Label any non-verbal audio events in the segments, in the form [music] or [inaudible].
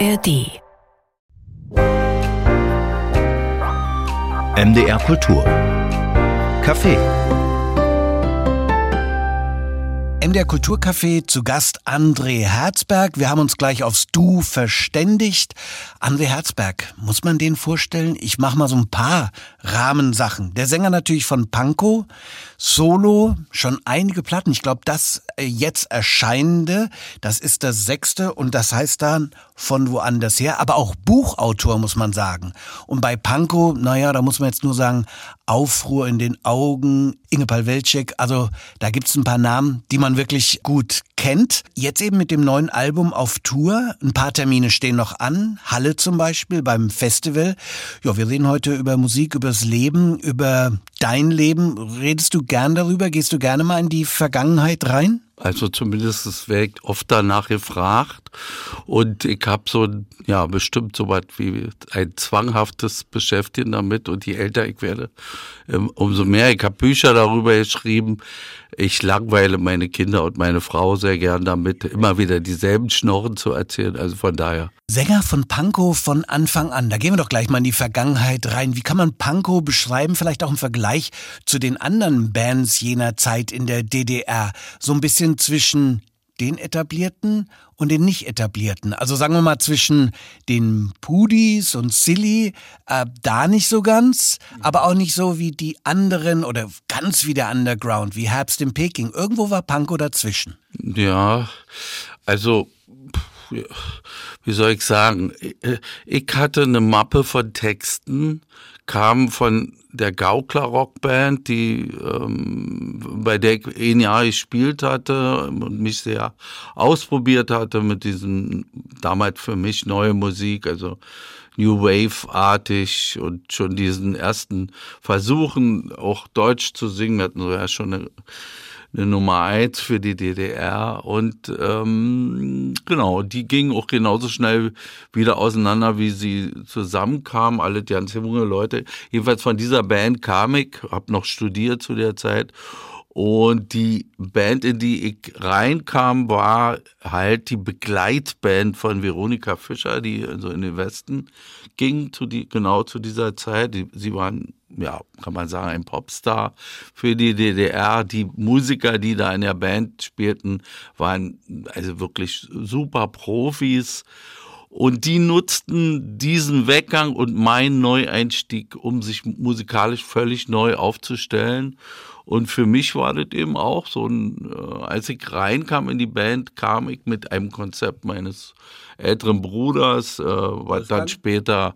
ARD. MDR Kultur. Kaffee. MDR Kulturcafé zu Gast André Herzberg. Wir haben uns gleich aufs Du verständigt. André Herzberg, muss man den vorstellen? Ich mache mal so ein paar Rahmensachen. Der Sänger natürlich von Pankow, Solo, schon einige Platten. Ich glaube, das jetzt erscheinende, das ist das sechste und das heißt dann von woanders her, aber auch Buchautor, muss man sagen. Und bei Pankow, naja, da muss man jetzt nur sagen, Aufruhr in den Augen, Inge Palwelczyk, also da gibt's ein paar Namen, die man wirklich gut kennt. Jetzt eben mit dem neuen Album auf Tour. Ein paar Termine stehen noch an. Halle zum Beispiel beim Festival. Ja, wir reden heute über Musik, übers Leben, über dein Leben. Redest du gern darüber? Gehst du gerne mal in die Vergangenheit rein? Also zumindest es wird oft danach gefragt. Und ich habe so, ja, bestimmt so was wie ein zwanghaftes Beschäftigen damit. Und je älter ich werde, ähm, umso mehr. Ich habe Bücher darüber geschrieben. Ich langweile meine Kinder und meine Frau sehr gern damit, immer wieder dieselben Schnorren zu erzählen. Also von daher. Sänger von Pankow von Anfang an. Da gehen wir doch gleich mal in die Vergangenheit rein. Wie kann man Pankow beschreiben? Vielleicht auch im Vergleich zu den anderen Bands jener Zeit in der DDR. So ein bisschen zwischen den etablierten und den nicht etablierten. Also sagen wir mal zwischen den Pudis und Silly, äh, da nicht so ganz, aber auch nicht so wie die anderen oder ganz wie der Underground, wie Herbst in Peking. Irgendwo war Pankow dazwischen. Ja, also wie soll ich sagen, ich hatte eine Mappe von Texten, kam von der Gaukler Rockband, die ähm, bei der ich ein Jahr gespielt hatte und mich sehr ausprobiert hatte mit diesem damals für mich neue Musik, also New Wave-artig und schon diesen ersten Versuchen, auch Deutsch zu singen. Wir hatten so ja schon eine eine Nummer eins für die DDR und ähm, genau, die ging auch genauso schnell wieder auseinander, wie sie zusammenkamen, alle ganz junge Leute. Jedenfalls von dieser Band kam ich, habe noch studiert zu der Zeit und die Band, in die ich reinkam, war halt die Begleitband von Veronika Fischer, die also in den Westen ging, zu die, genau zu dieser Zeit. Die, sie waren ja, kann man sagen, ein Popstar für die DDR. Die Musiker, die da in der Band spielten, waren also wirklich super Profis. Und die nutzten diesen Weggang und meinen Neueinstieg, um sich musikalisch völlig neu aufzustellen. Und für mich war das eben auch so ein, äh, als ich reinkam in die Band, kam ich mit einem Konzept meines älteren Bruders, äh, was dann später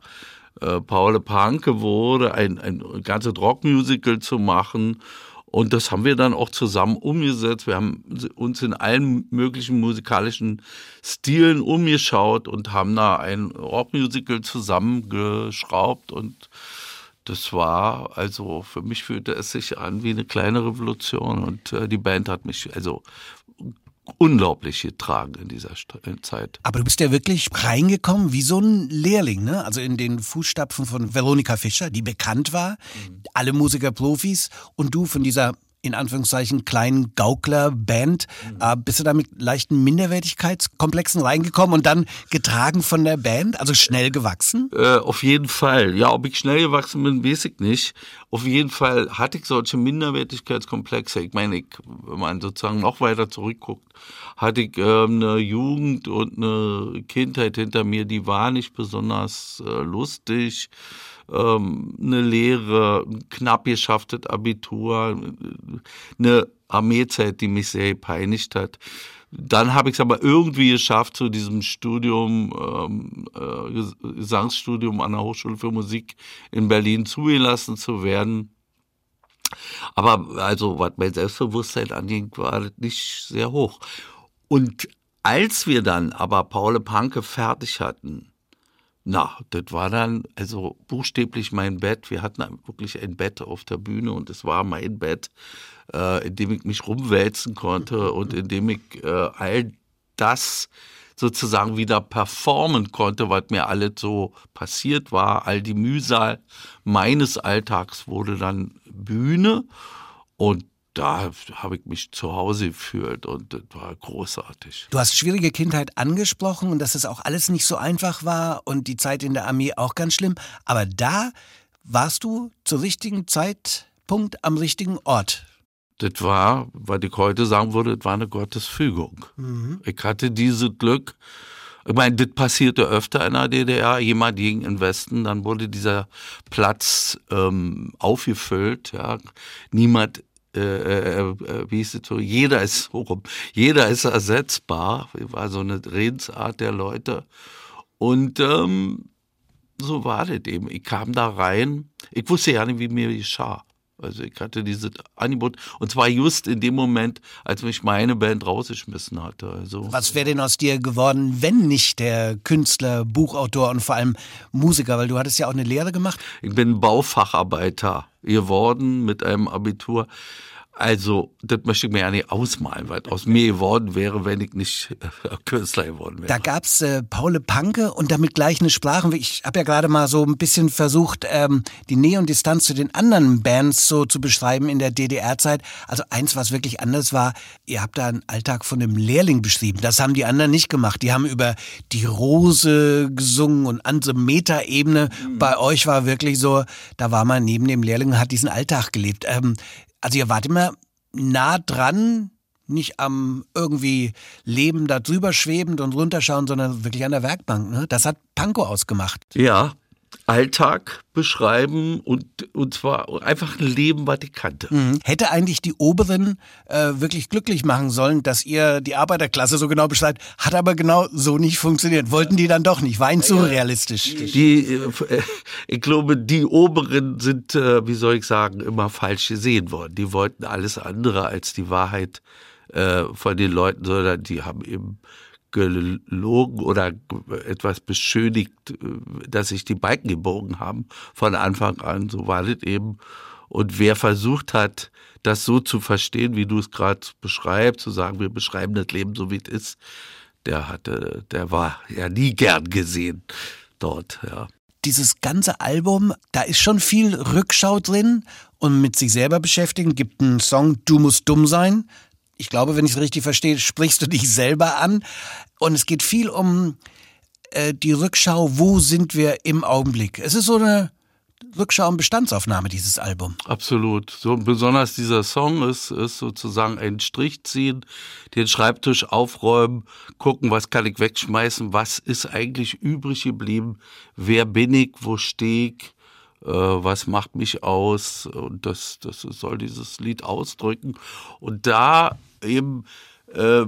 äh, Paul Panke wurde, ein, ein ganzes Rockmusical zu machen. Und das haben wir dann auch zusammen umgesetzt. Wir haben uns in allen möglichen musikalischen Stilen umgeschaut und haben da ein Rockmusical zusammengeschraubt und das war, also für mich fühlte es sich an wie eine kleine Revolution und äh, die Band hat mich also unglaublich getragen in dieser Zeit. Aber du bist ja wirklich reingekommen wie so ein Lehrling, ne? Also in den Fußstapfen von Veronika Fischer, die bekannt war, mhm. alle Musiker Profis und du von dieser in Anführungszeichen kleinen Gaukler-Band. Mhm. Äh, bist du da mit leichten Minderwertigkeitskomplexen reingekommen und dann getragen von der Band? Also schnell gewachsen? Äh, auf jeden Fall. Ja, ob ich schnell gewachsen bin, weiß ich nicht. Auf jeden Fall hatte ich solche Minderwertigkeitskomplexe. Ich meine, ich, wenn man sozusagen noch weiter zurückguckt, hatte ich äh, eine Jugend und eine Kindheit hinter mir, die war nicht besonders äh, lustig ähm, eine Lehre, knapp geschafftes Abitur, eine Armeezeit, die mich sehr gepeinigt hat. Dann habe ich es aber irgendwie geschafft, zu diesem Studium, ähm, äh, Gesangsstudium an der Hochschule für Musik in Berlin zugelassen zu werden. Aber also, was mein Selbstbewusstsein anging, war das nicht sehr hoch. Und als wir dann aber Paul Panke fertig hatten, na, das war dann also buchstäblich mein Bett. Wir hatten wirklich ein Bett auf der Bühne und es war mein Bett, äh, in dem ich mich rumwälzen konnte [laughs] und in dem ich äh, all das sozusagen wieder performen konnte, was mir alles so passiert war. All die Mühsal meines Alltags wurde dann Bühne und da habe ich mich zu Hause gefühlt und das war großartig. Du hast schwierige Kindheit angesprochen und dass es auch alles nicht so einfach war und die Zeit in der Armee auch ganz schlimm. Aber da warst du zur richtigen Zeitpunkt am richtigen Ort. Das war, was ich heute sagen würde, das war eine Gottesfügung. Mhm. Ich hatte dieses Glück. Ich meine, das passierte öfter in der DDR. Jemand ging in den Westen, dann wurde dieser Platz ähm, aufgefüllt. Ja. Niemand äh, äh, äh, wie hieß es so, jeder ist so rum, jeder ist ersetzbar, war so eine Redensart der Leute. Und ähm, so war das eben. Ich kam da rein, ich wusste ja nicht, wie mir geschah. Also ich hatte dieses Angebot und zwar just in dem Moment, als mich meine Band rausgeschmissen hatte. Also Was wäre denn aus dir geworden, wenn nicht der Künstler, Buchautor und vor allem Musiker? Weil du hattest ja auch eine Lehre gemacht. Ich bin Baufacharbeiter geworden mit einem Abitur. Also, das möchte ich mir ja nicht ausmalen, was aus mir geworden wäre, wenn ich nicht äh, [laughs] Künstler geworden wäre. Da gab's äh, Paule Panke und damit gleich eine Sprache. Ich habe ja gerade mal so ein bisschen versucht, ähm, die Nähe und Distanz zu den anderen Bands so zu beschreiben in der DDR-Zeit. Also eins, was wirklich anders war, ihr habt da einen Alltag von einem Lehrling beschrieben. Das haben die anderen nicht gemacht. Die haben über die Rose gesungen und an so Metaebene. Mhm. Bei euch war wirklich so, da war man neben dem Lehrling und hat diesen Alltag gelebt. Ähm, also ihr wart immer nah dran, nicht am irgendwie Leben da drüber schwebend und runterschauen, sondern wirklich an der Werkbank. Ne? Das hat Panko ausgemacht. Ja, Alltag beschreiben und, und zwar einfach ein Leben, was ich kannte. Mhm. Hätte eigentlich die Oberen äh, wirklich glücklich machen sollen, dass ihr die Arbeiterklasse so genau beschreibt, hat aber genau so nicht funktioniert. Wollten die dann doch nicht, war ihnen zu realistisch. Die, äh, ich glaube, die Oberen sind, äh, wie soll ich sagen, immer falsch gesehen worden. Die wollten alles andere als die Wahrheit äh, von den Leuten, sondern die haben eben gelogen oder etwas beschönigt, dass sich die Balken gebogen haben von Anfang an. So war das eben. Und wer versucht hat, das so zu verstehen, wie du es gerade beschreibst, zu sagen, wir beschreiben das Leben so, wie es ist, der hatte, der war ja nie gern gesehen dort, ja. Dieses ganze Album, da ist schon viel Rückschau drin und mit sich selber beschäftigen. Gibt einen Song Du musst dumm sein ich glaube, wenn ich es richtig verstehe, sprichst du dich selber an. Und es geht viel um äh, die Rückschau, wo sind wir im Augenblick. Es ist so eine Rückschau und Bestandsaufnahme, dieses Album. Absolut. So besonders dieser Song ist, ist sozusagen ein Strich ziehen, den Schreibtisch aufräumen, gucken, was kann ich wegschmeißen, was ist eigentlich übrig geblieben, wer bin ich, wo stehe ich, äh, was macht mich aus und das, das soll dieses Lied ausdrücken. Und da eben äh,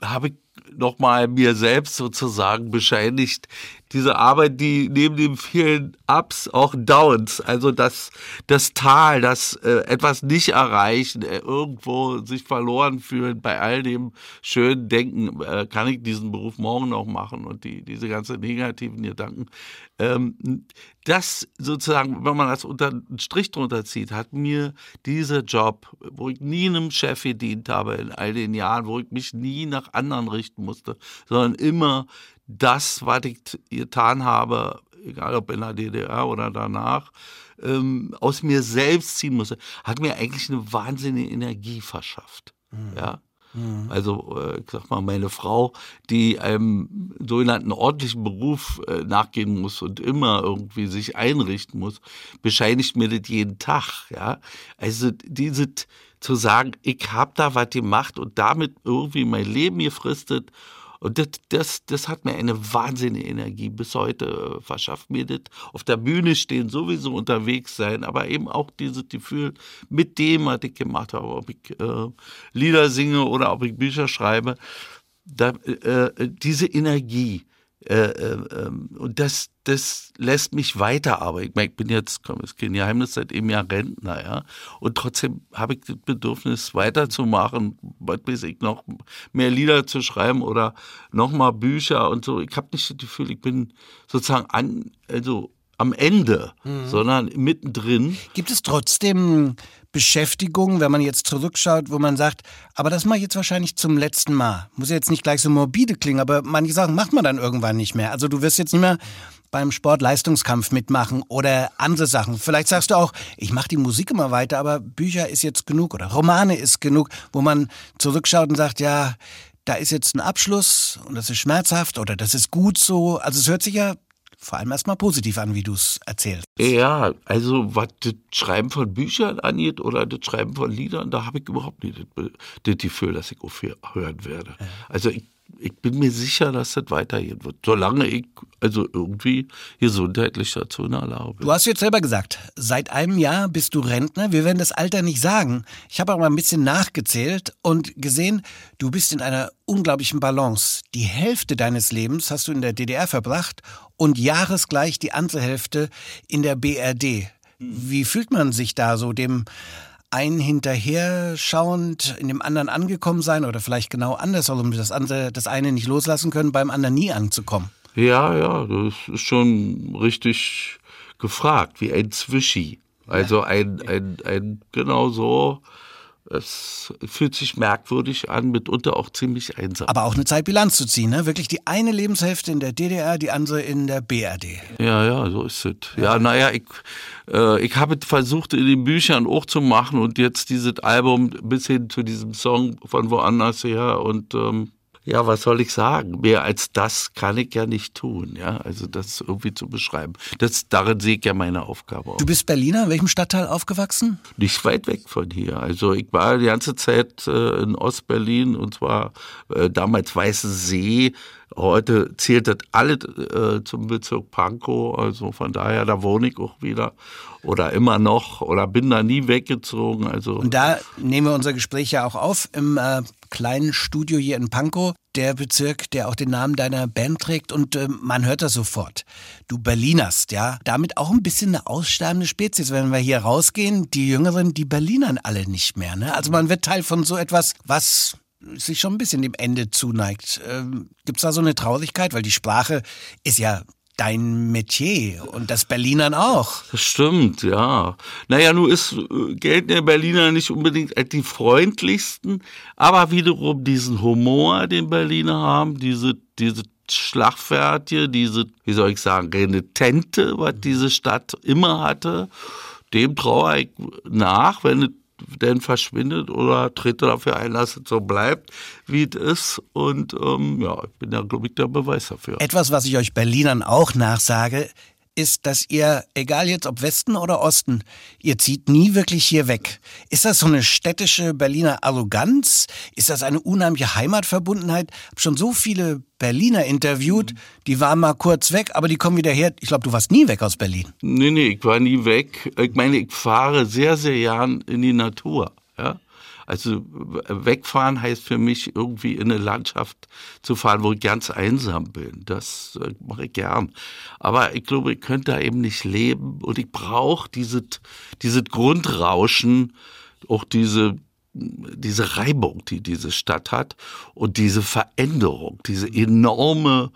habe nochmal mir selbst sozusagen bescheinigt, diese Arbeit, die neben den vielen Ups auch Downs, also das, das Tal, das äh, etwas nicht erreichen, äh, irgendwo sich verloren fühlen, bei all dem schönen Denken, äh, kann ich diesen Beruf morgen noch machen und die, diese ganzen negativen Gedanken. Ähm, das sozusagen, wenn man das unter einen Strich drunter zieht, hat mir dieser Job, wo ich nie einem Chef gedient habe in all den Jahren, wo ich mich nie nach anderen richten musste, sondern immer das, was ich getan habe, egal ob in der DDR oder danach, ähm, aus mir selbst ziehen musste, hat mir eigentlich eine wahnsinnige Energie verschafft. Mhm. Ja. Mhm. Also, äh, ich sag mal, meine Frau, die einem sogenannten ordentlichen Beruf äh, nachgehen muss und immer irgendwie sich einrichten muss, bescheinigt mir das jeden Tag. Ja, also diese zu sagen, ich habe da was gemacht und damit irgendwie mein Leben gefristet und das, das, das hat mir eine wahnsinnige Energie bis heute äh, verschafft mir das. Auf der Bühne stehen, sowieso unterwegs sein, aber eben auch dieses Gefühl mit dem, was ich gemacht habe, ob ich äh, Lieder singe oder ob ich Bücher schreibe, da, äh, äh diese Energie, äh, äh, ähm, und das, das lässt mich weiterarbeiten. Ich, meine, ich bin jetzt, komm, ist kein Geheimnis, seit eben Jahr Rentner, ja. Und trotzdem habe ich das Bedürfnis, weiterzumachen, was weiß ich, noch mehr Lieder zu schreiben oder nochmal Bücher und so. Ich habe nicht das Gefühl, ich bin sozusagen an, also am Ende, sondern mittendrin. Gibt es trotzdem Beschäftigung, wenn man jetzt zurückschaut, wo man sagt, aber das mache ich jetzt wahrscheinlich zum letzten Mal. Muss ja jetzt nicht gleich so morbide klingen, aber manche Sachen macht man dann irgendwann nicht mehr. Also du wirst jetzt nicht mehr beim Sportleistungskampf mitmachen oder andere Sachen. Vielleicht sagst du auch, ich mache die Musik immer weiter, aber Bücher ist jetzt genug oder Romane ist genug, wo man zurückschaut und sagt, ja, da ist jetzt ein Abschluss und das ist schmerzhaft oder das ist gut so. Also es hört sich ja vor allem erstmal positiv an, wie du es erzählst. Ja, also was das Schreiben von Büchern angeht oder das Schreiben von Liedern, da habe ich überhaupt nicht das, das Gefühl, dass ich aufhören werde. Also ich ich bin mir sicher, dass das weitergehen wird, solange ich also irgendwie gesundheitlich dazu in der Lage bin. Du hast jetzt selber gesagt, seit einem Jahr bist du Rentner. Wir werden das Alter nicht sagen. Ich habe aber ein bisschen nachgezählt und gesehen, du bist in einer unglaublichen Balance. Die Hälfte deines Lebens hast du in der DDR verbracht und jahresgleich die andere Hälfte in der BRD. Wie fühlt man sich da so dem einen hinterher schauend, in dem anderen angekommen sein oder vielleicht genau andersherum, das, andere, das eine nicht loslassen können, beim anderen nie anzukommen? Ja, ja, das ist schon richtig gefragt, wie ein Zwischi. Also ein, ein, ein, genau so es fühlt sich merkwürdig an, mitunter auch ziemlich einsam. Aber auch eine Zeit Bilanz zu ziehen, ne? Wirklich die eine Lebenshälfte in der DDR, die andere in der BRD. Ja, ja, so ist es. Ja, naja, ich, äh, ich habe versucht, in den Büchern auch zu machen und jetzt dieses Album bis hin zu diesem Song von woanders her und ähm, ja, was soll ich sagen? Mehr als das kann ich ja nicht tun, ja. Also das irgendwie zu beschreiben. Das, darin sehe ich ja meine Aufgabe. Auch. Du bist Berliner, in welchem Stadtteil aufgewachsen? Nicht weit weg von hier. Also ich war die ganze Zeit äh, in Ostberlin und zwar äh, damals Weiße See. Heute zählt das alle äh, zum Bezirk Pankow, also von daher, da wohne ich auch wieder oder immer noch oder bin da nie weggezogen. Also und da nehmen wir unser Gespräch ja auch auf im äh, kleinen Studio hier in Pankow, der Bezirk, der auch den Namen deiner Band trägt und äh, man hört das sofort. Du Berlinerst, ja, damit auch ein bisschen eine aussterbende Spezies. Wenn wir hier rausgehen, die Jüngeren, die Berlinern alle nicht mehr. Ne? Also man wird Teil von so etwas, was sich schon ein bisschen dem Ende zuneigt. Ähm, Gibt es da so eine Traurigkeit? Weil die Sprache ist ja dein Metier und das Berlinern auch. Das stimmt, ja. Naja, nun ist, äh, gelten der Berliner nicht unbedingt als die freundlichsten, aber wiederum diesen Humor, den Berliner haben, diese, diese Schlagfertige, diese, wie soll ich sagen, Renitente, was diese Stadt immer hatte, dem traue ich nach, wenn es denn verschwindet oder trete dafür ein, dass es so bleibt, wie es ist. Und ähm, ja, ich bin ja, glaube ich, der Beweis dafür. Etwas, was ich euch Berlinern auch nachsage, ist, dass ihr, egal jetzt ob Westen oder Osten, ihr zieht nie wirklich hier weg. Ist das so eine städtische Berliner Arroganz? Ist das eine unheimliche Heimatverbundenheit? Ich habe schon so viele Berliner interviewt, die waren mal kurz weg, aber die kommen wieder her. Ich glaube, du warst nie weg aus Berlin. Nee, nee, ich war nie weg. Ich meine, ich fahre sehr, sehr gern in die Natur. Also wegfahren heißt für mich irgendwie in eine Landschaft zu fahren, wo ich ganz einsam bin. Das äh, mache ich gern. Aber ich glaube, ich könnte da eben nicht leben und ich brauche dieses, dieses Grundrauschen, auch diese diese Reibung, die diese Stadt hat und diese Veränderung, diese enorme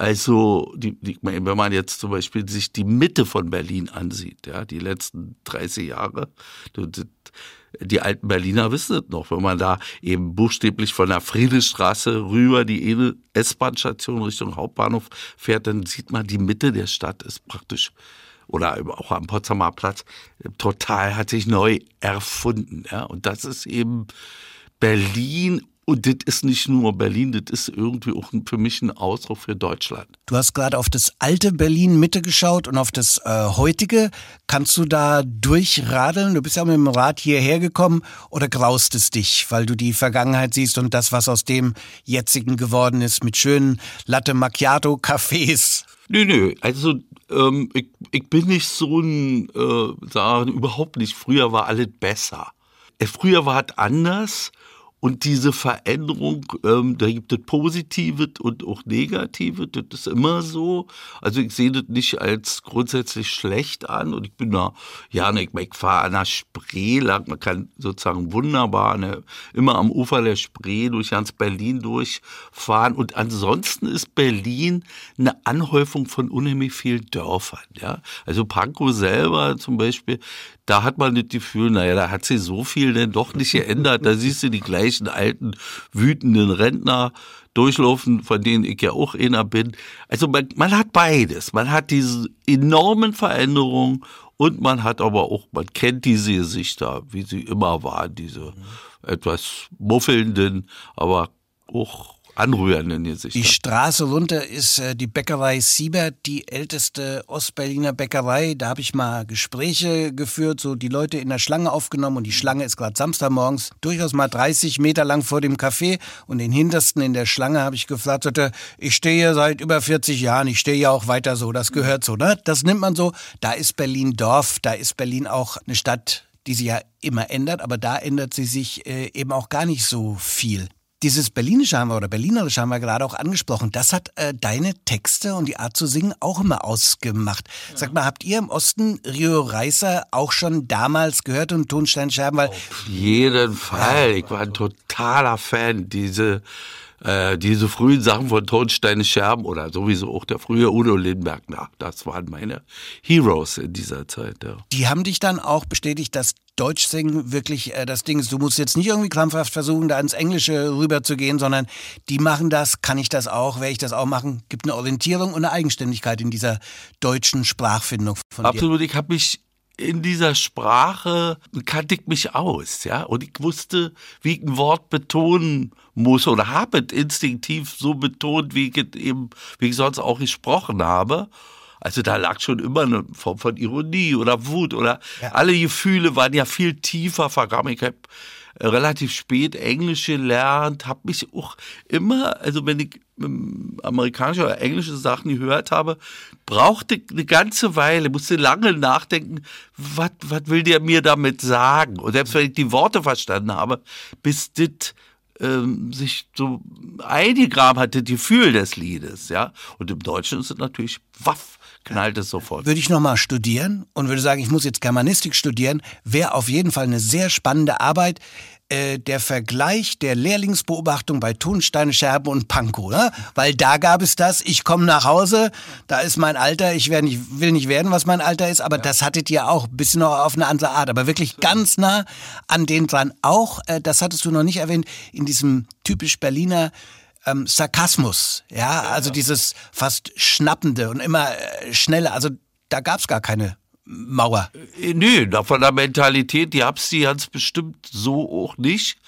also, die, die, wenn man jetzt zum Beispiel sich die Mitte von Berlin ansieht, ja, die letzten 30 Jahre, die alten Berliner wissen es noch, wenn man da eben buchstäblich von der Friedrichstraße rüber die S-Bahn-Station Richtung Hauptbahnhof fährt, dann sieht man, die Mitte der Stadt ist praktisch oder auch am Potsdamer Platz total hat sich neu erfunden. Ja? Und das ist eben Berlin und das ist nicht nur Berlin, das ist irgendwie auch für mich ein Ausdruck für Deutschland. Du hast gerade auf das alte Berlin Mitte geschaut und auf das äh, heutige. Kannst du da durchradeln? Du bist ja mit dem Rad hierher gekommen oder graust es dich, weil du die Vergangenheit siehst und das, was aus dem jetzigen geworden ist, mit schönen Latte Macchiato Cafés? Nö, nö, also ähm, ich, ich bin nicht so ein, äh, sagen, überhaupt nicht. Früher war alles besser. Äh, früher war es anders Und diese Veränderung, ähm, da gibt es Positive und auch Negative, das ist immer so. Also ich sehe das nicht als grundsätzlich schlecht an und ich bin da, ja, ich, ich fahre an der Spree lang, man kann sozusagen wunderbar ne, immer am Ufer der Spree durch ganz Berlin durchfahren und ansonsten ist Berlin eine Anhäufung von unheimlich vielen Dörfern, ja. Also Pankow selber zum Beispiel, da hat man das Gefühl, naja, da hat sich so viel denn doch nicht geändert. Da siehst du die gleichen alten, wütenden Rentner durchlaufen, von denen ich ja auch einer bin. Also man, man hat beides. Man hat diese enormen Veränderungen und man hat aber auch, man kennt diese Gesichter, wie sie immer waren, diese etwas muffelnden, aber auch anrührenden Gesichter. Die Straße runter ist äh, die Bäckerei Siebert, die älteste Ostberliner Bäckerei. Da habe ich mal Gespräche geführt, so die Leute in der Schlange aufgenommen und die Schlange ist gerade Samstagmorgens durchaus mal 30 Meter lang vor dem Café und den hintersten in der Schlange habe ich geflattert, ich stehe hier seit über 40 Jahren, ich stehe ja auch weiter so, das gehört so, ne? Das nimmt man so. Da ist Berlin Dorf, da ist Berlin auch eine Stadt, die sich ja immer ändert, aber da ändert sie sich äh, eben auch gar nicht so viel. Dieses Berlinische haben wir oder Berlinerische haben wir gerade auch angesprochen. Das hat äh, deine Texte und die Art zu singen auch immer ausgemacht. Ja. Sag mal, habt ihr im Osten Rio Reiser auch schon damals gehört und Tonsteinscherben? Weil Auf jeden Fall. Ich war ein totaler Fan. Diese äh, diese frühen Sachen von Tonsteine Scherben oder sowieso auch der frühe Udo Lindbergh, na, das waren meine Heroes in dieser Zeit. Ja. Die haben dich dann auch bestätigt, dass Deutsch singen wirklich äh, das Ding ist. Du musst jetzt nicht irgendwie krampfhaft versuchen, da ins Englische rüber zu gehen, sondern die machen das, kann ich das auch, werde ich das auch machen. Gibt eine Orientierung und eine Eigenständigkeit in dieser deutschen Sprachfindung von Absolut, dir. ich habe mich in dieser Sprache kannte ich mich aus, ja, und ich wusste, wie ich ein Wort betonen muss oder habe es instinktiv so betont, wie ich es eben, wie ich sonst auch gesprochen habe. Also da lag schon immer eine Form von Ironie oder Wut oder ja. alle Gefühle waren ja viel tiefer vergraben. Ich habe äh, relativ spät Englisch gelernt, habe mich auch immer, also wenn ich ähm, amerikanische oder englische Sachen gehört habe, brauchte eine ganze Weile, musste lange nachdenken, was will der mir damit sagen? Und selbst wenn ich die Worte verstanden habe, bis das ähm, sich so eingegraben hat, das Gefühl des Liedes, ja. Und im Deutschen ist es natürlich waff knallt es sofort. Würde ich nochmal studieren und würde sagen, ich muss jetzt Germanistik studieren, wäre auf jeden Fall eine sehr spannende Arbeit. Äh, der Vergleich der Lehrlingsbeobachtung bei Tonsteine, Scherben und Pankow. Ne? Weil da gab es das, ich komme nach Hause, da ist mein Alter, ich nicht, will nicht werden, was mein Alter ist, aber ja. das hattet ihr auch, ein bisschen noch auf eine andere Art, aber wirklich ganz nah an den dran. Auch, äh, das hattest du noch nicht erwähnt, in diesem typisch Berliner ähm, Sarkasmus, ja, also dieses fast schnappende und immer äh, schneller, also da gab es gar keine Mauer. Äh, nö, von der Mentalität, die hab's die ganz bestimmt so auch nicht.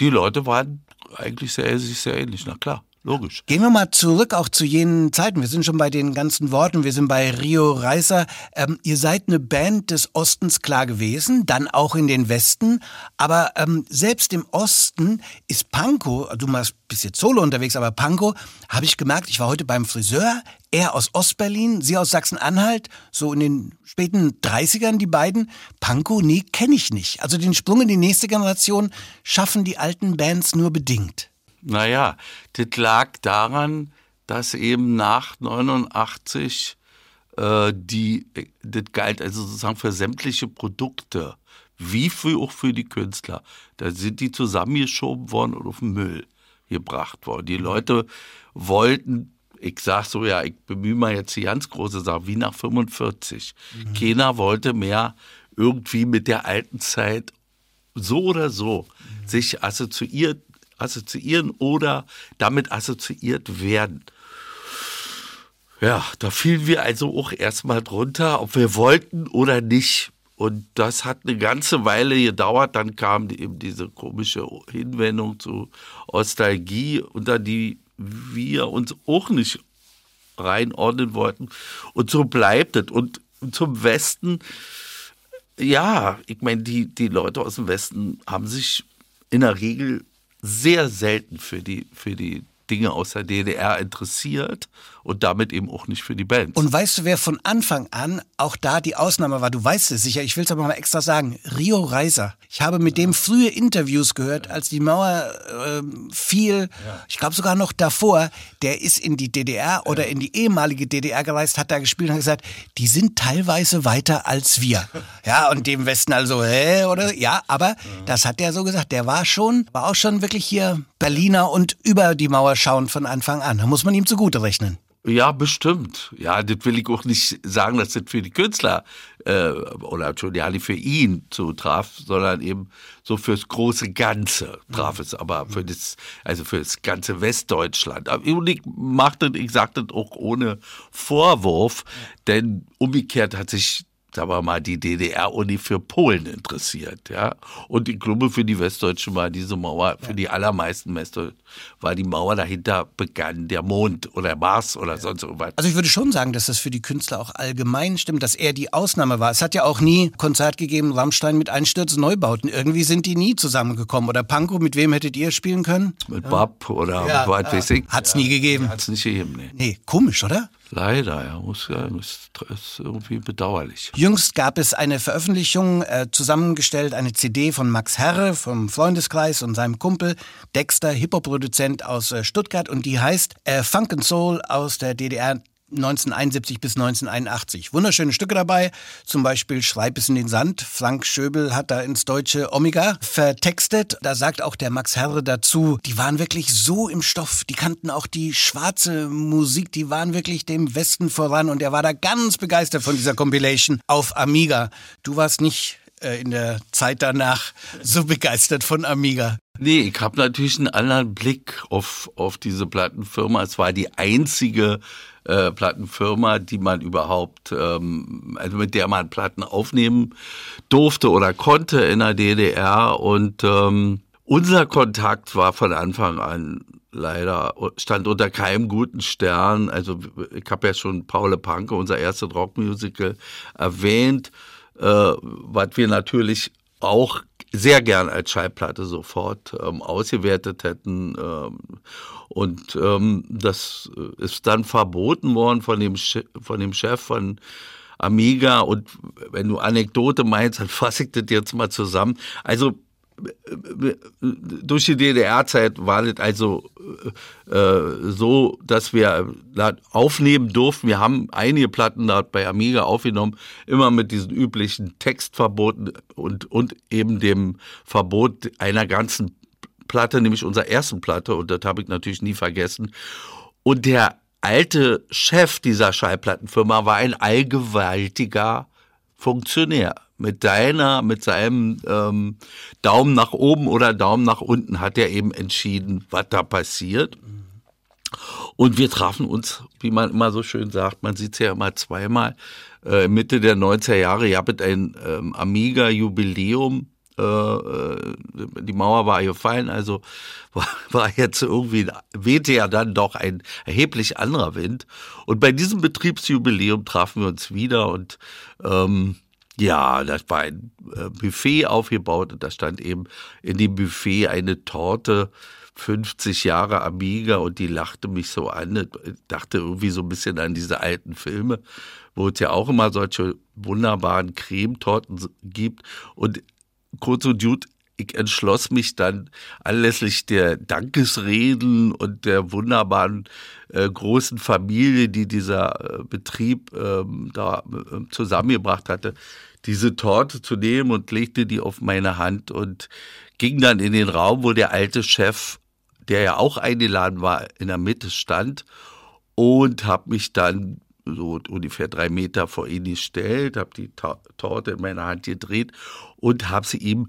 Die Leute waren eigentlich sehr, sich sehr ähnlich, na klar. Logisch. Gehen wir mal zurück auch zu jenen Zeiten. Wir sind schon bei den ganzen Worten. Wir sind bei Rio Reiser. Ähm, ihr seid eine Band des Ostens klar gewesen, dann auch in den Westen. Aber ähm, selbst im Osten ist Panko, du bist jetzt solo unterwegs, aber Panko, habe ich gemerkt, ich war heute beim Friseur, er aus Ostberlin, sie aus Sachsen-Anhalt, so in den späten 30ern, die beiden. Panko, nee, kenne ich nicht. Also den Sprung in die nächste Generation schaffen die alten Bands nur bedingt. Naja, das lag daran, dass eben nach 89 äh, die, das galt also sozusagen für sämtliche Produkte, wie für, auch für die Künstler. Da sind die zusammengeschoben worden und auf den Müll gebracht worden. Die Leute wollten, ich sag so, ja, ich bemühe mal jetzt die ganz große Sache, wie nach 45. Mhm. Keiner wollte mehr irgendwie mit der alten Zeit so oder so mhm. sich assoziiert assoziieren oder damit assoziiert werden. Ja, da fielen wir also auch erstmal drunter, ob wir wollten oder nicht. Und das hat eine ganze Weile gedauert. Dann kam eben diese komische Hinwendung zu Ostalgie, unter die wir uns auch nicht reinordnen wollten. Und so bleibt es. Und zum Westen, ja, ich meine, die, die Leute aus dem Westen haben sich in der Regel sehr selten für die, für die Dinge aus der DDR interessiert und damit eben auch nicht für die Band. Und weißt du, wer von Anfang an auch da die Ausnahme war? Du weißt es sicher, ich will es aber mal extra sagen. Rio Reiser. Ich habe mit dem frühe Interviews gehört, als die Mauer äh, fiel. Ich glaube sogar noch davor. Der ist in die DDR oder in die ehemalige DDR gereist, hat da gespielt und hat gesagt, die sind teilweise weiter als wir. [laughs] Ja, und dem Westen also, hä, oder? Ja, aber das hat der so gesagt. Der war schon, war auch schon wirklich hier Berliner und über die Mauer schauen von Anfang an. Da muss man ihm zugute rechnen. Ja, bestimmt. Ja, das will ich auch nicht sagen, dass das für die Künstler äh, oder ja nicht für ihn so traf, sondern eben so fürs große Ganze traf es, aber für das, also für das ganze Westdeutschland. Und ich machte, ich sagte das auch ohne Vorwurf, denn umgekehrt hat sich sagen wir mal, die DDR-Uni für Polen interessiert, ja. Und ich glaube, für die Westdeutschen war diese Mauer, für die allermeisten Westdeutschen, war die Mauer dahinter begann, der Mond oder Mars oder sonst irgendwas. Also ich würde schon sagen, dass das für die Künstler auch allgemein stimmt, dass er die Ausnahme war. Es hat ja auch nie Konzert gegeben, Rammstein mit Einstürzen Neubauten. Irgendwie sind die nie zusammengekommen. Oder Pankow, mit wem hättet ihr spielen können? Mit Bab oder ja, was weiß ich. Hat's nie gegeben. Hat's nicht gegeben, nee. Nee, komisch, oder? Leider, ja, muss sagen, ist, ist irgendwie bedauerlich. Jüngst gab es eine Veröffentlichung, äh, zusammengestellt, eine CD von Max Herre vom Freundeskreis und seinem Kumpel Dexter, Hip-Hop-Produzent aus äh, Stuttgart und die heißt äh, Funk and Soul aus der DDR 1971 bis 1981. Wunderschöne Stücke dabei, zum Beispiel Schreib es in den Sand. Frank Schöbel hat da ins deutsche Omega vertextet. Da sagt auch der Max Herre dazu, die waren wirklich so im Stoff, die kannten auch die schwarze Musik, die waren wirklich dem Westen voran und er war da ganz begeistert von dieser Compilation auf Amiga. Du warst nicht äh, in der Zeit danach so begeistert von Amiga. Nee, ich habe natürlich einen anderen Blick auf, auf diese Plattenfirma. Es war die einzige äh, Plattenfirma, die man überhaupt, ähm, also mit der man Platten aufnehmen durfte oder konnte in der DDR. Und ähm, unser Kontakt war von Anfang an leider stand unter keinem guten Stern. Also ich habe ja schon Paule Panke, unser erstes Rockmusical, erwähnt, äh, was wir natürlich auch sehr gern als Schallplatte sofort ähm, ausgewertet hätten. Ähm, und ähm, das ist dann verboten worden von dem, von dem Chef von Amiga. Und wenn du Anekdote meinst, dann [laughs] fasse ich das jetzt mal zusammen. Also durch die DDR-Zeit war es also äh, so, dass wir aufnehmen durften. Wir haben einige Platten da bei Amiga aufgenommen, immer mit diesen üblichen Textverboten und, und eben dem Verbot einer ganzen Platte, nämlich unserer ersten Platte. Und das habe ich natürlich nie vergessen. Und der alte Chef dieser Schallplattenfirma war ein allgewaltiger Funktionär mit deiner, mit seinem ähm, Daumen nach oben oder Daumen nach unten hat er eben entschieden, was da passiert. Und wir trafen uns, wie man immer so schön sagt, man sieht es ja immer zweimal, äh, Mitte der 90er Jahre, ihr habt ein ähm, Amiga-Jubiläum, äh, äh, die Mauer war gefallen, also [laughs] war, war jetzt irgendwie, wehte ja dann doch ein erheblich anderer Wind. Und bei diesem Betriebsjubiläum trafen wir uns wieder und ähm, ja, das war ein äh, Buffet aufgebaut und da stand eben in dem Buffet eine Torte, 50 Jahre Amiga und die lachte mich so an. Ich dachte irgendwie so ein bisschen an diese alten Filme, wo es ja auch immer solche wunderbaren Cremetorten gibt. Und kurz und gut, ich entschloss mich dann anlässlich der Dankesreden und der wunderbaren äh, großen Familie, die dieser äh, Betrieb ähm, da äh, zusammengebracht hatte, diese Torte zu nehmen und legte die auf meine Hand und ging dann in den Raum, wo der alte Chef, der ja auch eingeladen war, in der Mitte stand und habe mich dann so ungefähr drei Meter vor ihn gestellt, habe die Torte in meiner Hand gedreht und habe sie ihm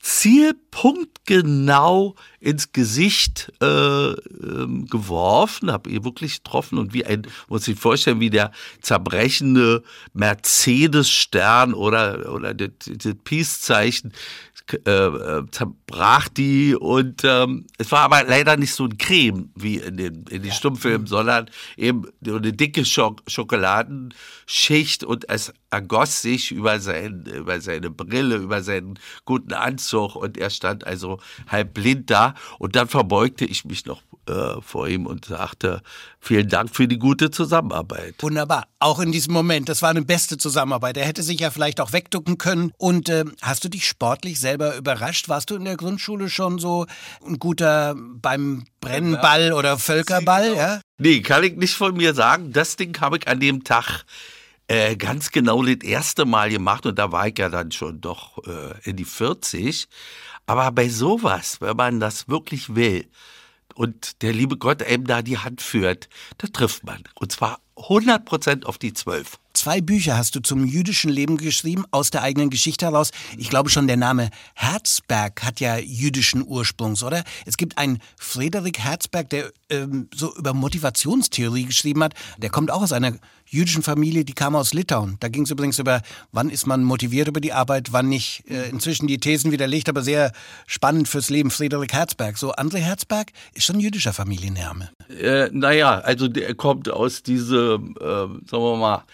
zielpunktgenau ins Gesicht äh, ähm, geworfen, habe ihr wirklich getroffen und wie ein, muss ich vorstellen, wie der zerbrechende Mercedes-Stern oder, oder das, das Peace-Zeichen äh, äh, zerbrach die und ähm, es war aber leider nicht so ein Creme wie in den, in den Stummfilmen, sondern eben eine dicke Schok Schokoladenschicht und es ergoss sich über, sein, über seine Brille, über seinen guten Anzug Anzug und er stand also halb blind da und dann verbeugte ich mich noch äh, vor ihm und sagte, vielen Dank für die gute Zusammenarbeit. Wunderbar. Auch in diesem Moment, das war eine beste Zusammenarbeit. Er hätte sich ja vielleicht auch wegducken können. Und äh, hast du dich sportlich selber überrascht? Warst du in der Grundschule schon so ein guter beim Brennball oder Völkerball? Ja? Nee, kann ich nicht von mir sagen. Das Ding habe ich an dem Tag äh, ganz genau das erste Mal gemacht und da war ich ja dann schon doch äh, in die 40. Aber bei sowas, wenn man das wirklich will und der liebe Gott einem da die Hand führt, da trifft man. Und zwar 100 Prozent auf die 12. Zwei Bücher hast du zum jüdischen Leben geschrieben, aus der eigenen Geschichte heraus. Ich glaube schon, der Name Herzberg hat ja jüdischen Ursprungs, oder? Es gibt einen Friedrich Herzberg, der ähm, so über Motivationstheorie geschrieben hat. Der kommt auch aus einer jüdischen Familie, die kam aus Litauen. Da ging es übrigens über, wann ist man motiviert über die Arbeit, wann nicht. Äh, inzwischen die Thesen widerlegt, aber sehr spannend fürs Leben. Friedrich Herzberg. So, André Herzberg ist schon jüdischer Familienname. Äh, naja, also der kommt aus diesem, äh, sagen wir mal,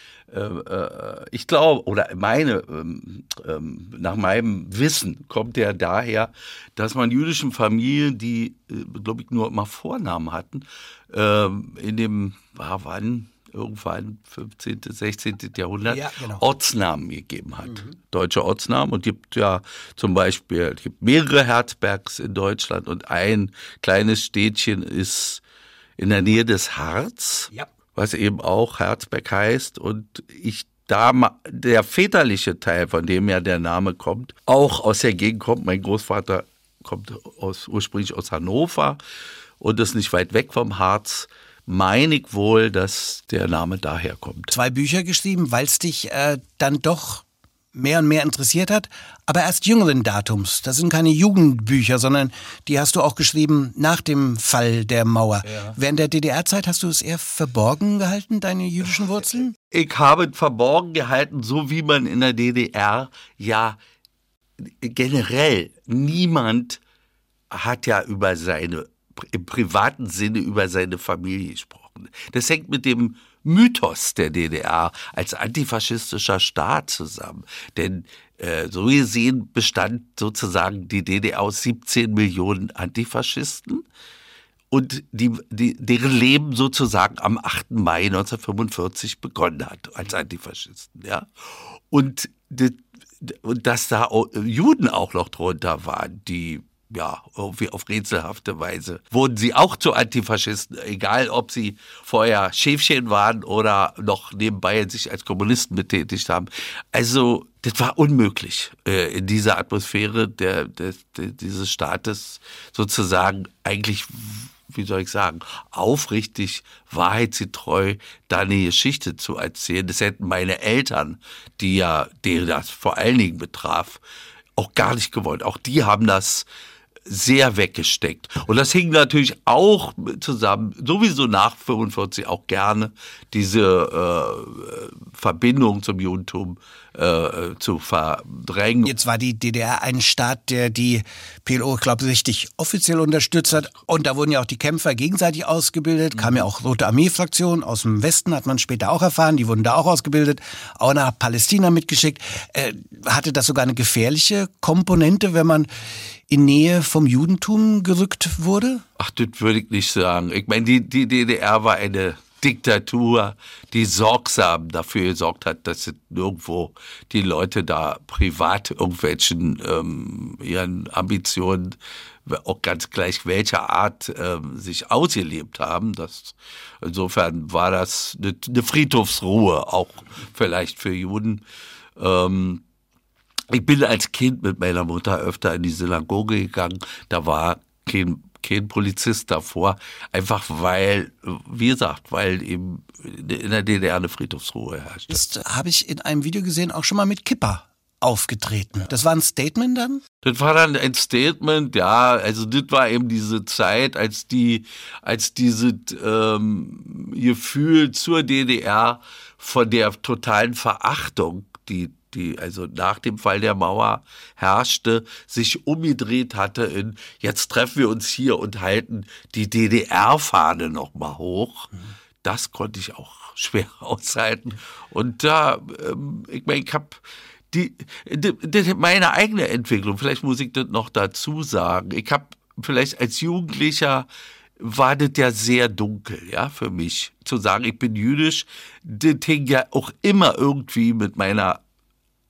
ich glaube, oder meine, ähm, ähm, nach meinem Wissen kommt der daher, dass man jüdischen Familien, die, äh, glaube ich, nur immer Vornamen hatten, ähm, in dem, war wann, irgendwann 15., 16. Jahrhundert ja, genau. Ortsnamen gegeben hat. Mhm. Deutsche Ortsnamen. Und gibt ja zum Beispiel, es gibt mehrere Herzbergs in Deutschland und ein kleines Städtchen ist in der Nähe des Harz. Ja was eben auch Herzberg heißt. Und ich da der väterliche Teil, von dem ja der Name kommt, auch aus der Gegend kommt. Mein Großvater kommt aus, ursprünglich aus Hannover und ist nicht weit weg vom Harz. Meine ich wohl, dass der Name daher kommt. Zwei Bücher geschrieben, weil es dich äh, dann doch mehr und mehr interessiert hat, aber erst jüngeren Datums. Das sind keine Jugendbücher, sondern die hast du auch geschrieben nach dem Fall der Mauer. Ja. Während der DDR-Zeit hast du es eher verborgen gehalten, deine jüdischen Wurzeln? Ich habe verborgen gehalten, so wie man in der DDR ja generell niemand hat ja über seine im privaten Sinne über seine Familie gesprochen. Das hängt mit dem Mythos der DDR als antifaschistischer Staat zusammen. Denn äh, so gesehen bestand sozusagen die DDR aus 17 Millionen Antifaschisten und die, die, deren Leben sozusagen am 8. Mai 1945 begonnen hat als Antifaschisten. Ja? Und, und dass da Juden auch noch drunter waren, die ja, irgendwie auf rätselhafte Weise wurden sie auch zu Antifaschisten, egal ob sie vorher Schäfchen waren oder noch nebenbei sich als Kommunisten betätigt haben. Also, das war unmöglich, äh, in dieser Atmosphäre der, der, der, dieses Staates sozusagen eigentlich wie soll ich sagen, aufrichtig, wahrheitsgetreu da eine Geschichte zu erzählen. Das hätten meine Eltern, die ja, denen das vor allen Dingen betraf, auch gar nicht gewollt. Auch die haben das sehr weggesteckt. Und das hing natürlich auch zusammen, sowieso nach 45 auch gerne, diese äh, Verbindung zum Judentum äh, zu verdrängen. Jetzt war die DDR ein Staat, der die PLO, ich glaube, richtig offiziell unterstützt hat. Und da wurden ja auch die Kämpfer gegenseitig ausgebildet. Kam ja auch Rote Armee-Fraktion aus dem Westen, hat man später auch erfahren. Die wurden da auch ausgebildet, auch nach Palästina mitgeschickt. Äh, hatte das sogar eine gefährliche Komponente, wenn man in Nähe vom Judentum gerückt wurde? Ach, das würde ich nicht sagen. Ich meine, die, die DDR war eine Diktatur, die sorgsam dafür gesorgt hat, dass nirgendwo die Leute da privat irgendwelchen ähm, ihren Ambitionen auch ganz gleich welcher Art ähm, sich ausgelebt haben. Das, insofern war das eine, eine Friedhofsruhe, auch vielleicht für Juden. Ähm, ich bin als Kind mit meiner Mutter öfter in die Synagoge gegangen. Da war kein, kein Polizist davor. Einfach weil, wie gesagt, weil eben in der DDR eine Friedhofsruhe herrscht. Das habe ich in einem Video gesehen, auch schon mal mit Kipper aufgetreten. Das war ein Statement dann? Das war dann ein Statement, ja. Also das war eben diese Zeit, als die, als dieses ähm, Gefühl zur DDR von der totalen Verachtung, die die also nach dem Fall der Mauer herrschte, sich umgedreht hatte in jetzt treffen wir uns hier und halten die DDR-Fahne noch mal hoch. Das konnte ich auch [laughs] schwer aushalten. Und da, ähm, ich meine, ich habe die, die, meine eigene Entwicklung, vielleicht muss ich das noch dazu sagen. Ich habe vielleicht als Jugendlicher war das ja sehr dunkel, ja, für mich. Zu sagen, ich bin jüdisch, das hing ja auch immer irgendwie mit meiner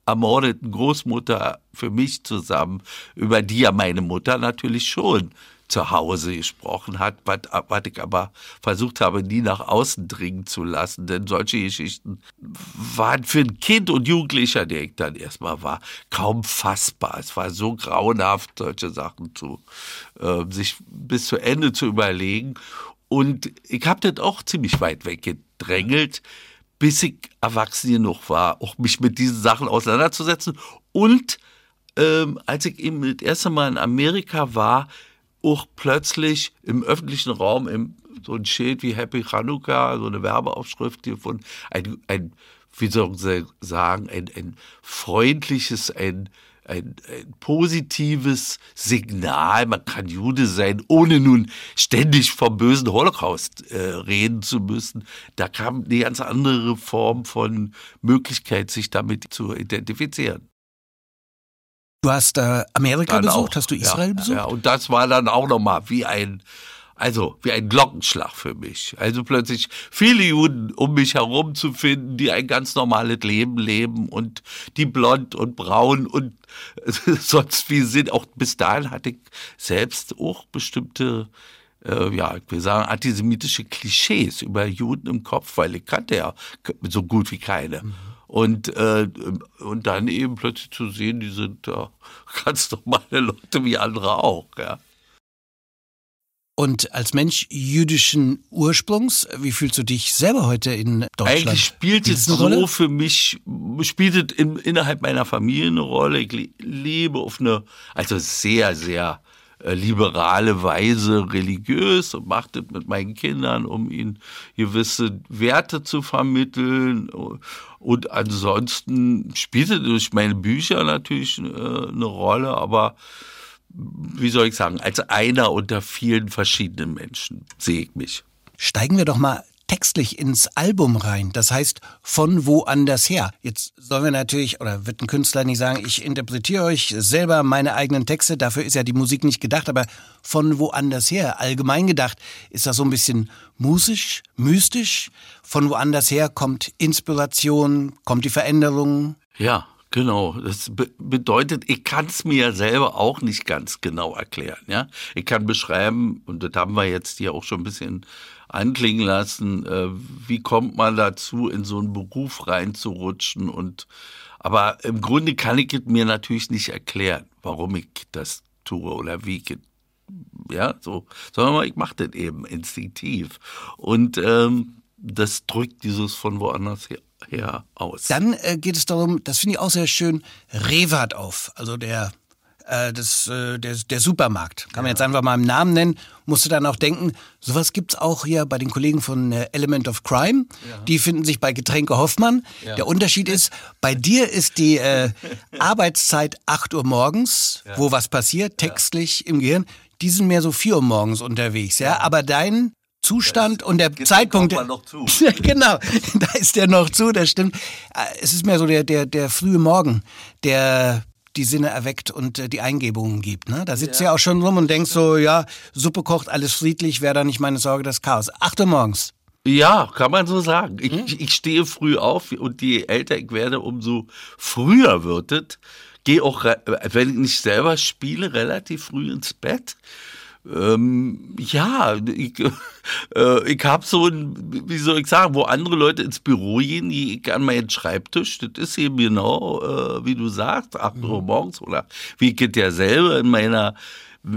ermordeten Großmutter für mich zusammen, über die ja meine Mutter natürlich schon zu Hause gesprochen hat, was, was ich aber versucht habe, nie nach außen dringen zu lassen. Denn solche Geschichten waren für ein Kind und Jugendlicher, der ich dann erstmal war, kaum fassbar. Es war so grauenhaft, solche Sachen zu äh, sich bis zu Ende zu überlegen. Und ich habe das auch ziemlich weit weggedrängelt, bis ich erwachsen genug war, auch mich mit diesen Sachen auseinanderzusetzen. Und ähm, als ich eben das erste Mal in Amerika war, auch plötzlich im öffentlichen Raum im, so ein Schild wie Happy Chanukah, so eine Werbeaufschrift gefunden, ein, ein wie soll ich sagen, ein, ein freundliches, ein, ein, ein positives Signal. Man kann Jude sein, ohne nun ständig vom bösen Holocaust äh, reden zu müssen. Da kam eine ganz andere Form von Möglichkeit, sich damit zu identifizieren. Du hast äh, Amerika dann besucht, auch, hast du Israel ja, besucht? Ja, und das war dann auch nochmal wie ein, also wie ein Glockenschlag für mich. Also plötzlich viele Juden um mich herum zu finden, die ein ganz normales Leben leben und die blond und braun und [laughs] sonst wie sind. Auch bis dahin hatte ich selbst auch bestimmte äh, ja, ich will sagen, antisemitische Klischees über Juden im Kopf, weil ich kannte ja so gut wie keine. Mhm. Und, äh, und dann eben plötzlich zu sehen, die sind äh, [laughs] ganz normale Leute wie andere auch. Ja. Und als Mensch jüdischen Ursprungs, wie fühlst du dich selber heute in Deutschland? Eigentlich spielt es so Rolle? für mich, spielt es in, innerhalb meiner Familie eine Rolle. Ich lebe auf eine, also sehr, sehr äh, liberale Weise religiös und macht das mit meinen Kindern, um ihnen gewisse Werte zu vermitteln. Und ansonsten spielt es durch meine Bücher natürlich äh, eine Rolle, aber wie soll ich sagen, als einer unter vielen verschiedenen Menschen sehe ich mich. Steigen wir doch mal textlich ins Album rein. Das heißt, von woanders her. Jetzt sollen wir natürlich, oder wird ein Künstler nicht sagen, ich interpretiere euch selber meine eigenen Texte, dafür ist ja die Musik nicht gedacht, aber von woanders her, allgemein gedacht, ist das so ein bisschen musisch, mystisch. Von woanders her kommt Inspiration, kommt die Veränderung. Ja, Genau, das be bedeutet, ich kann es mir selber auch nicht ganz genau erklären. Ja, ich kann beschreiben und das haben wir jetzt hier auch schon ein bisschen anklingen lassen, äh, wie kommt man dazu, in so einen Beruf reinzurutschen und aber im Grunde kann ich es mir natürlich nicht erklären, warum ich das tue oder wie ich ja, so, sondern ich mache das eben instinktiv. Und ähm, das drückt dieses von woanders her, her aus. Dann äh, geht es darum, das finde ich auch sehr schön, Rewart auf, also der äh, das, äh, der, der Supermarkt. Kann man jetzt einfach mal im Namen nennen. Musst du dann auch denken, sowas gibt's auch hier bei den Kollegen von äh, Element of Crime. Ja. Die finden sich bei Getränke Hoffmann. Ja. Der Unterschied ist, bei dir ist die äh, [laughs] Arbeitszeit 8 Uhr morgens, ja. wo was passiert, textlich im Gehirn. Die sind mehr so 4 Uhr morgens unterwegs, ja. Aber dein Zustand und der Zeitpunkt. Noch zu. [laughs] genau, [laughs] da ist der noch zu, das stimmt. Äh, es ist mehr so der, der, der frühe Morgen, der die Sinne erweckt und äh, die Eingebungen gibt. Ne? Da sitzt ja. ja auch schon rum und denkst so, ja, Suppe kocht, alles friedlich, wäre da nicht meine Sorge, das Chaos. Acht Uhr morgens. Ja, kann man so sagen. Ich, hm? ich stehe früh auf und je älter ich werde, umso früher wird es. Gehe auch, wenn ich nicht selber spiele, relativ früh ins Bett. Ähm, ja, ich, [laughs] äh, ich habe so ein, wie soll ich sagen, wo andere Leute ins Büro gehen, ich an meinen Schreibtisch, das ist eben genau, äh, wie du sagst, 8 Uhr mhm. morgens oder wie geht der selber in meiner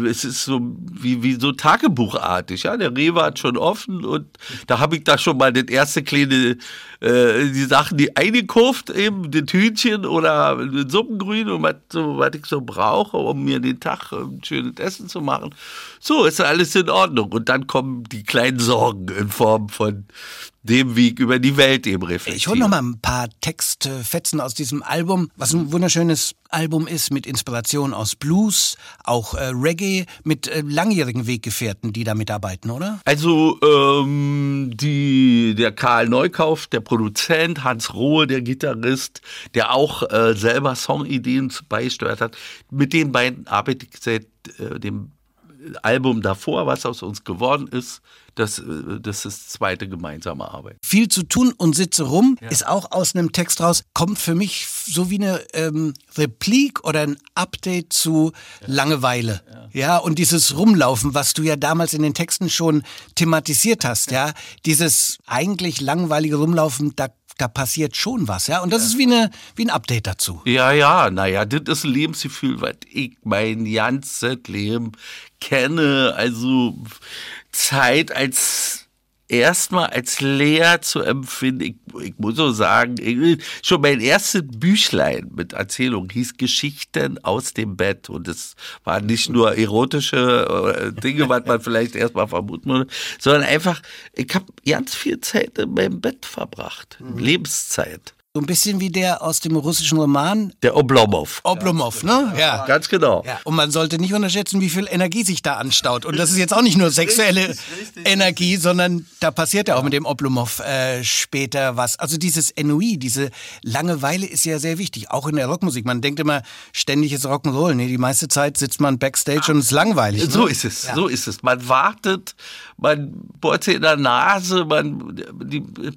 es ist so wie, wie so Tagebuchartig. Ja, der Rewe hat schon offen und da habe ich da schon mal das erste kleine, äh, die Sachen, die eingekauft, eben das Hühnchen oder den Suppengrün und was, so, was ich so brauche, um mir den Tag ein schönes Essen zu machen. So ist alles in Ordnung. Und dann kommen die kleinen Sorgen in Form von dem Weg über die Welt eben reflektieren. Ich hole noch mal ein paar Textfetzen aus diesem Album, was ein wunderschönes Album ist mit Inspiration aus Blues, auch äh, Reggae mit äh, langjährigen Weggefährten, die da mitarbeiten, oder? Also ähm, die, der Karl Neukauf, der Produzent, Hans Rohe, der Gitarrist, der auch äh, selber Songideen beisteuert hat, mit den beiden arbeite ich seit äh, dem Album davor, was aus uns geworden ist, das, äh, das ist zweite gemeinsame Arbeit. Viel zu tun und sitze rum ja. ist auch aus einem Text raus, kommt für mich so wie eine ähm, Replik oder ein Update zu ja. Langeweile. Ja. ja, und dieses Rumlaufen, was du ja damals in den Texten schon thematisiert hast, ja, dieses eigentlich langweilige Rumlaufen, da da passiert schon was, ja. Und das ist wie, eine, wie ein Update dazu. Ja, ja, naja, das ist ein Lebensgefühl, was ich mein ganzes Leben kenne. Also Zeit als erstmal als leer zu empfinden. Ich, ich muss so sagen, ich, schon mein erstes Büchlein mit Erzählung hieß Geschichten aus dem Bett. Und es waren nicht nur erotische äh, Dinge, was man vielleicht erstmal vermuten würde, sondern einfach, ich habe ganz viel Zeit in meinem Bett verbracht. Mhm. Lebenszeit. So ein bisschen wie der aus dem russischen Roman. Der Oblomov. Oblomov, ne? Ja. Ganz genau. Ja. Und man sollte nicht unterschätzen, wie viel Energie sich da anstaut. Und das ist jetzt auch nicht nur sexuelle richtig, richtig, Energie, sondern da passiert ja auch mit dem Oblomov äh, später was. Also dieses Ennui, diese Langeweile ist ja sehr wichtig, auch in der Rockmusik. Man denkt immer, ständig ist Rock'n'Roll. Nee, die meiste Zeit sitzt man backstage ah, und ist langweilig. Ne? So ist es, ja. so ist es. Man wartet, man bohrt sich in der Nase, man,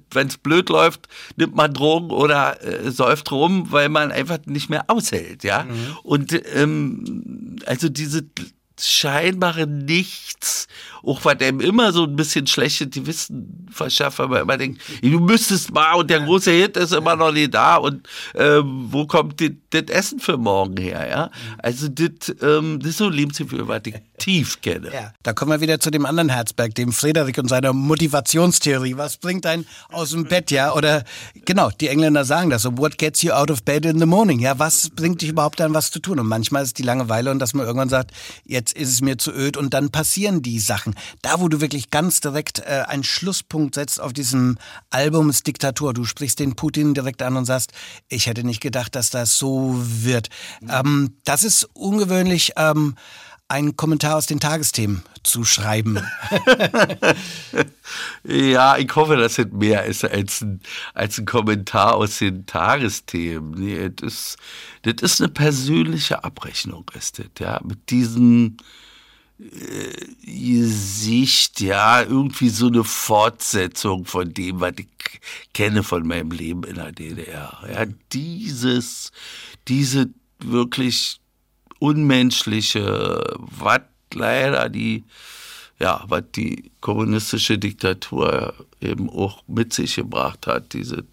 wenn es blöd läuft, nimmt man Drogen oder äh, säuft rum, weil man einfach nicht mehr aushält, ja. Mhm. Und ähm, also diese scheinbare Nichts, auch was einem immer so ein bisschen schlechte Gewissen verschafft, weil man immer denkt, du müsstest mal und der große Hit ist immer noch nicht da und ähm, wo kommt das Essen für morgen her, ja? Also das, ähm, das ist so ein Lebensgefühl, was ich tief kenne. Ja, da kommen wir wieder zu dem anderen Herzberg, dem Frederik und seiner Motivationstheorie. Was bringt einen aus dem Bett, ja? Oder genau, die Engländer sagen das so, what gets you out of bed in the morning? Ja, was bringt dich überhaupt an was zu tun? Und manchmal ist die Langeweile und dass man irgendwann sagt, jetzt ist es mir zu öd und dann passieren die Sachen. Da, wo du wirklich ganz direkt äh, einen Schlusspunkt setzt auf diesem Album ist Diktatur. Du sprichst den Putin direkt an und sagst, ich hätte nicht gedacht, dass das so wird. Ähm, das ist ungewöhnlich. Ähm, einen Kommentar aus den Tagesthemen zu schreiben. [laughs] ja, ich hoffe, dass es mehr ist als ein, als ein Kommentar aus den Tagesthemen. Nee, das, ist, das ist eine persönliche Abrechnung, ist das, ja, mit diesen äh, Sicht, ja, irgendwie so eine Fortsetzung von dem, was ich kenne von meinem Leben in der DDR. Ja, dieses, diese wirklich unmenschliche, was leider die, ja, was die kommunistische Diktatur eben auch mit sich gebracht hat, diese,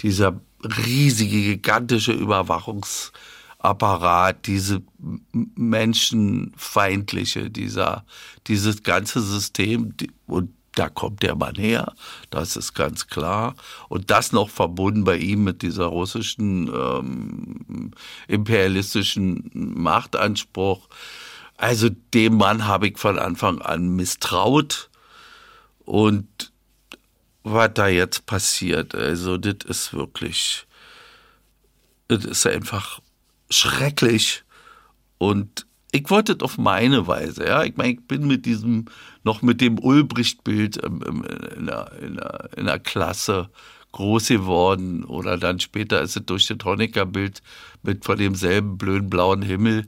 dieser riesige, gigantische Überwachungsapparat, diese menschenfeindliche, dieser, dieses ganze System und da kommt der Mann her, das ist ganz klar. Und das noch verbunden bei ihm mit dieser russischen ähm, imperialistischen Machtanspruch. Also dem Mann habe ich von Anfang an misstraut. Und was da jetzt passiert, also das ist wirklich, das ist einfach schrecklich. Und ich wollte es auf meine Weise, ja. Ich meine, ich bin mit diesem, noch mit dem Ulbricht-Bild in, in, in der Klasse groß geworden oder dann später ist es durch das Honecker-Bild mit von demselben blöden blauen Himmel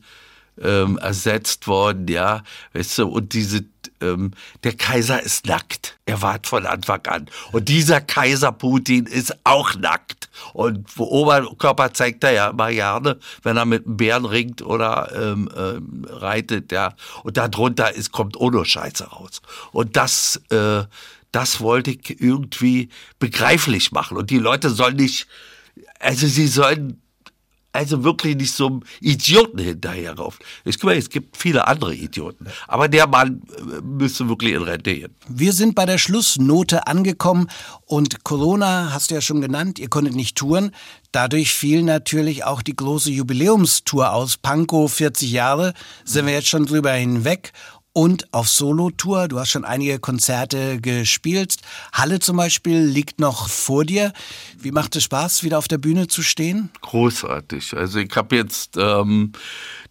ähm, ersetzt worden, ja, weißt du, und diese, ähm, der Kaiser ist nackt. Er war von Anfang an. Und dieser Kaiser Putin ist auch nackt. Und wo Oberkörper zeigt er ja immer gerne, wenn er mit einem Bären ringt oder ähm, ähm, reitet, ja. Und darunter ist, kommt ohne Scheiße raus. Und das, äh, das wollte ich irgendwie begreiflich machen. Und die Leute sollen nicht, also sie sollen also wirklich nicht so einem Idioten hinterherlaufen. Ich glaube, es gibt viele andere Idioten. Aber der Mann äh, müsste wirklich in Rente gehen. Wir sind bei der Schlussnote angekommen und Corona hast du ja schon genannt, ihr konntet nicht touren. Dadurch fiel natürlich auch die große Jubiläumstour aus. Pankow 40 Jahre, sind wir jetzt schon drüber hinweg. Und auf Solo-Tour. Du hast schon einige Konzerte gespielt. Halle zum Beispiel liegt noch vor dir. Wie macht es Spaß, wieder auf der Bühne zu stehen? Großartig. Also ich habe jetzt ähm,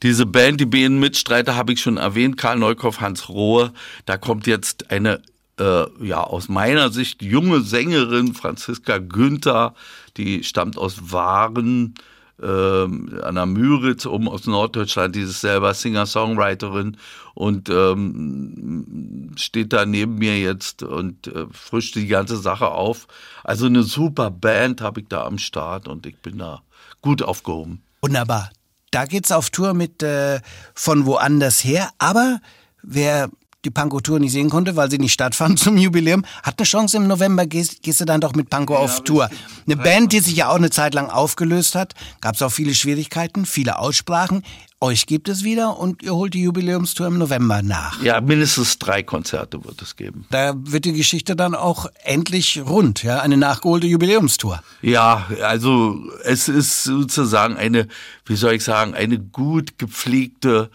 diese Band, die BN Mitstreiter, habe ich schon erwähnt, Karl Neukoff, Hans Rohe. Da kommt jetzt eine äh, ja aus meiner Sicht junge Sängerin Franziska Günther, die stammt aus Waren ähm, an der Müritz, oben aus Norddeutschland, die ist selber Singer-Songwriterin und ähm, steht da neben mir jetzt und äh, frischt die ganze Sache auf. Also eine super Band habe ich da am Start und ich bin da gut aufgehoben. Wunderbar. Da geht's auf Tour mit äh, von woanders her, aber wer die Panko-Tour nicht sehen konnte, weil sie nicht stattfand [laughs] zum Jubiläum, hat eine Chance im November, gehst, gehst du dann doch mit Panko ja, auf Tour. Eine Band, die sich ja auch eine Zeit lang aufgelöst hat, gab es auch viele Schwierigkeiten, viele Aussprachen. Euch gibt es wieder und ihr holt die Jubiläumstour im November nach. Ja, mindestens drei Konzerte wird es geben. Da wird die Geschichte dann auch endlich rund, ja, eine nachgeholte Jubiläumstour. Ja, also es ist sozusagen eine, wie soll ich sagen, eine gut gepflegte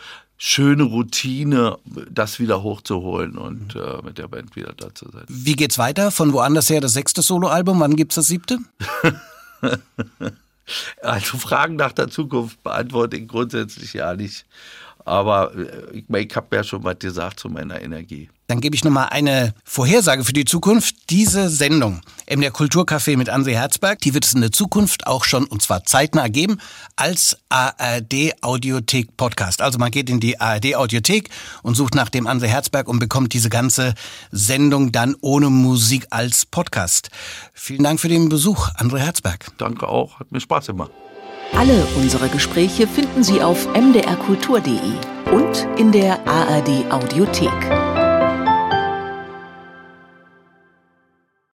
schöne Routine, das wieder hochzuholen und äh, mit der Band wieder da zu sein. Wie geht's weiter? Von woanders her das sechste Soloalbum? Wann gibt's das siebte? [laughs] also Fragen nach der Zukunft beantworte ich grundsätzlich ja nicht. Aber äh, ich, ich habe ja schon was gesagt zu meiner Energie. Dann gebe ich nochmal eine Vorhersage für die Zukunft. Diese Sendung, MDR Kulturcafé mit André Herzberg, die wird es in der Zukunft auch schon, und zwar zeitnah geben, als ARD Audiothek Podcast. Also man geht in die ARD Audiothek und sucht nach dem André Herzberg und bekommt diese ganze Sendung dann ohne Musik als Podcast. Vielen Dank für den Besuch, André Herzberg. Danke auch, hat mir Spaß gemacht. Alle unsere Gespräche finden Sie auf mdrkultur.de und in der ARD Audiothek.